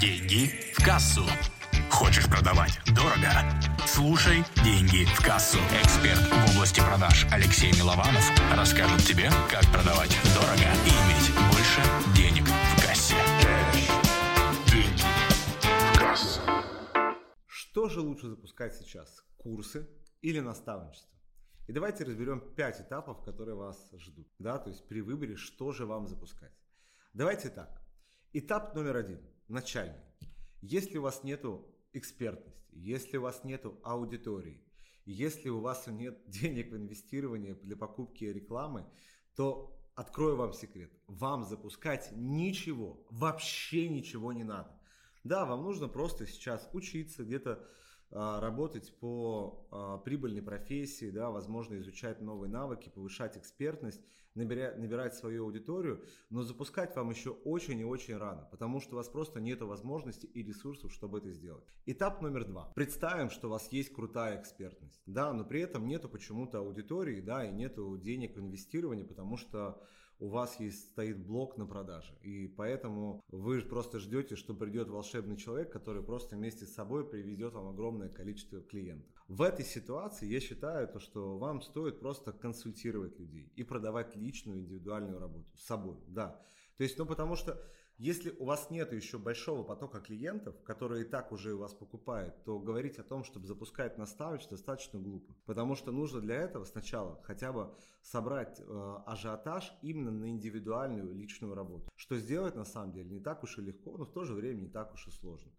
Деньги в кассу. Хочешь продавать дорого? Слушай «Деньги в кассу». Эксперт в области продаж Алексей Милованов расскажет тебе, как продавать дорого и иметь больше денег в кассе. Деньги в кассу. Что же лучше запускать сейчас? Курсы или наставничество? И давайте разберем 5 этапов, которые вас ждут. Да, то есть при выборе, что же вам запускать. Давайте так. Этап номер один, начальный. Если у вас нету экспертности, если у вас нету аудитории, если у вас нет денег в инвестирование для покупки рекламы, то открою вам секрет. Вам запускать ничего, вообще ничего не надо. Да, вам нужно просто сейчас учиться где-то работать по а, прибыльной профессии, да, возможно, изучать новые навыки, повышать экспертность, набирать, набирать свою аудиторию, но запускать вам еще очень и очень рано, потому что у вас просто нет возможности и ресурсов, чтобы это сделать. Этап номер два. Представим, что у вас есть крутая экспертность, да, но при этом нету почему-то аудитории, да, и нету денег в инвестирование, потому что у вас есть, стоит блок на продаже. И поэтому вы просто ждете, что придет волшебный человек, который просто вместе с собой приведет вам огромное количество клиентов. В этой ситуации я считаю, то, что вам стоит просто консультировать людей и продавать личную индивидуальную работу с собой. Да. То есть, ну потому что если у вас нет еще большого потока клиентов, которые и так уже у вас покупают, то говорить о том, чтобы запускать наставничество, достаточно глупо. Потому что нужно для этого сначала хотя бы собрать э, ажиотаж именно на индивидуальную личную работу. Что сделать на самом деле не так уж и легко, но в то же время не так уж и сложно.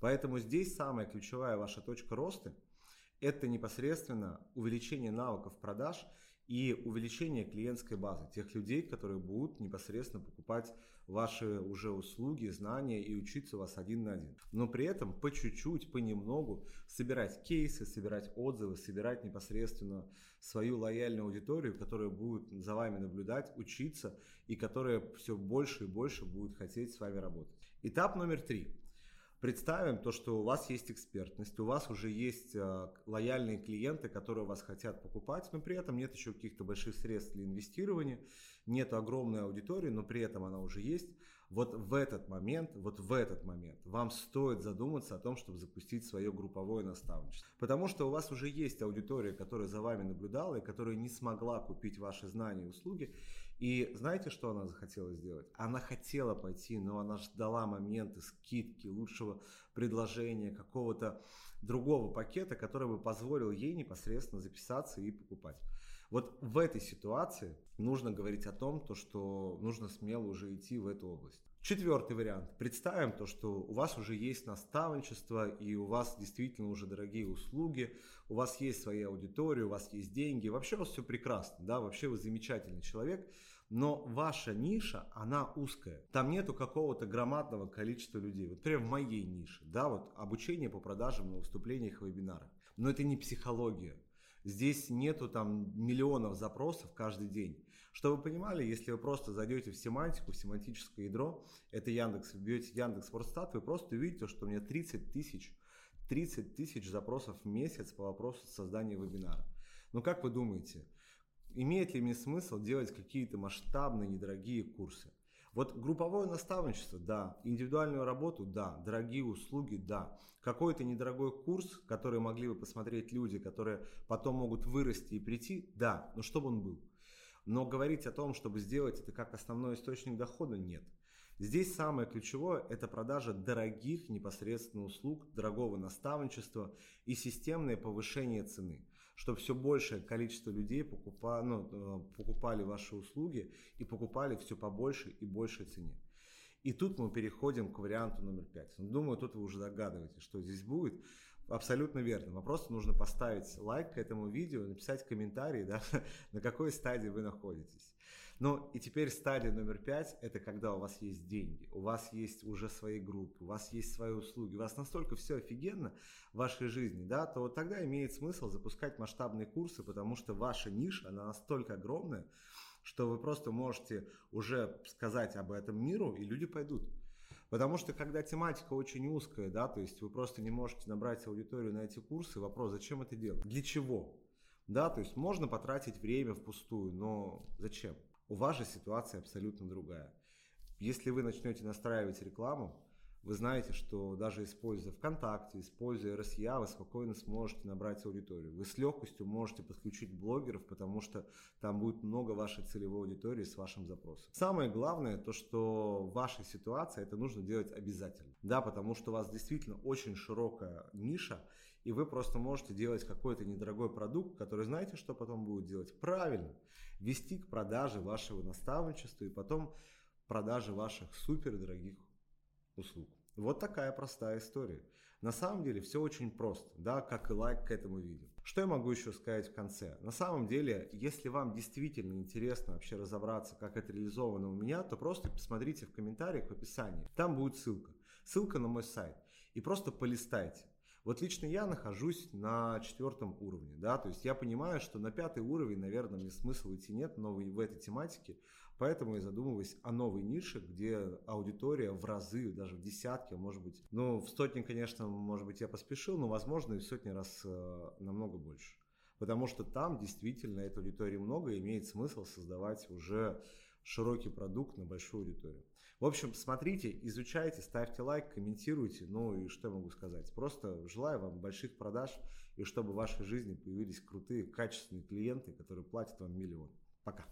Поэтому здесь самая ключевая ваша точка роста – это непосредственно увеличение навыков продаж и увеличение клиентской базы, тех людей, которые будут непосредственно покупать ваши уже услуги, знания и учиться у вас один на один. Но при этом по чуть-чуть, понемногу собирать кейсы, собирать отзывы, собирать непосредственно свою лояльную аудиторию, которая будет за вами наблюдать, учиться и которая все больше и больше будет хотеть с вами работать. Этап номер три. Представим то, что у вас есть экспертность, у вас уже есть э, лояльные клиенты, которые вас хотят покупать, но при этом нет еще каких-то больших средств для инвестирования, нет огромной аудитории, но при этом она уже есть. Вот в этот момент, вот в этот момент вам стоит задуматься о том, чтобы запустить свое групповое наставничество. Потому что у вас уже есть аудитория, которая за вами наблюдала и которая не смогла купить ваши знания и услуги, и знаете, что она захотела сделать? Она хотела пойти, но она ждала моменты скидки, лучшего предложения, какого-то другого пакета, который бы позволил ей непосредственно записаться и покупать. Вот в этой ситуации нужно говорить о том, то, что нужно смело уже идти в эту область. Четвертый вариант. Представим то, что у вас уже есть наставничество, и у вас действительно уже дорогие услуги, у вас есть своя аудитория, у вас есть деньги, вообще у вас все прекрасно, да, вообще вы замечательный человек, но ваша ниша, она узкая. Там нету какого-то громадного количества людей. Вот прям в моей нише, да, вот обучение по продажам на выступлениях и вебинарах. Но это не психология. Здесь нету там миллионов запросов каждый день. Что вы понимали, если вы просто зайдете в семантику, в семантическое ядро, это Яндекс, вбьете Яндекс Вордстат, вы просто увидите, что у меня 30 тысяч 30 тысяч запросов в месяц по вопросу создания вебинара. Ну как вы думаете, Имеет ли мне смысл делать какие-то масштабные, недорогие курсы? Вот групповое наставничество, да. Индивидуальную работу, да. Дорогие услуги, да. Какой-то недорогой курс, который могли бы посмотреть люди, которые потом могут вырасти и прийти, да. Но чтобы он был. Но говорить о том, чтобы сделать это как основной источник дохода, нет. Здесь самое ключевое – это продажа дорогих непосредственно услуг, дорогого наставничества и системное повышение цены чтобы все большее количество людей покупали, ну, э, покупали ваши услуги и покупали все по большей и большей цене. И тут мы переходим к варианту номер пять. Ну, думаю, тут вы уже догадываетесь, что здесь будет. Абсолютно верно. Вам просто нужно поставить лайк к этому видео, написать комментарий, да, на какой стадии вы находитесь. Ну и теперь стадия номер пять – это когда у вас есть деньги, у вас есть уже свои группы, у вас есть свои услуги, у вас настолько все офигенно в вашей жизни, да, то вот тогда имеет смысл запускать масштабные курсы, потому что ваша ниша, она настолько огромная, что вы просто можете уже сказать об этом миру, и люди пойдут. Потому что когда тематика очень узкая, да, то есть вы просто не можете набрать аудиторию на эти курсы, вопрос, зачем это делать? Для чего? Да, то есть можно потратить время впустую, но зачем? У вас же ситуация абсолютно другая. Если вы начнете настраивать рекламу, вы знаете, что даже используя ВКонтакте, используя RSA, вы спокойно сможете набрать аудиторию. Вы с легкостью можете подключить блогеров, потому что там будет много вашей целевой аудитории с вашим запросом. Самое главное, то, что в вашей ситуации это нужно делать обязательно. Да, потому что у вас действительно очень широкая ниша, и вы просто можете делать какой-то недорогой продукт, который знаете, что потом будет делать? Правильно, вести к продаже вашего наставничества и потом продаже ваших супер дорогих услуг. Вот такая простая история. На самом деле все очень просто, да, как и лайк к этому видео. Что я могу еще сказать в конце? На самом деле, если вам действительно интересно вообще разобраться, как это реализовано у меня, то просто посмотрите в комментариях в описании. Там будет ссылка. Ссылка на мой сайт. И просто полистайте. Вот лично я нахожусь на четвертом уровне, да, то есть я понимаю, что на пятый уровень, наверное, мне смысла идти нет, но в этой тематике, поэтому я задумываюсь о новой нише, где аудитория в разы, даже в десятки, может быть, ну, в сотни, конечно, может быть, я поспешил, но, возможно, и в сотни раз э, намного больше. Потому что там действительно этой аудитории много, и имеет смысл создавать уже широкий продукт на большую аудиторию. В общем, смотрите, изучайте, ставьте лайк, комментируйте. Ну и что я могу сказать? Просто желаю вам больших продаж и чтобы в вашей жизни появились крутые, качественные клиенты, которые платят вам миллион. Пока.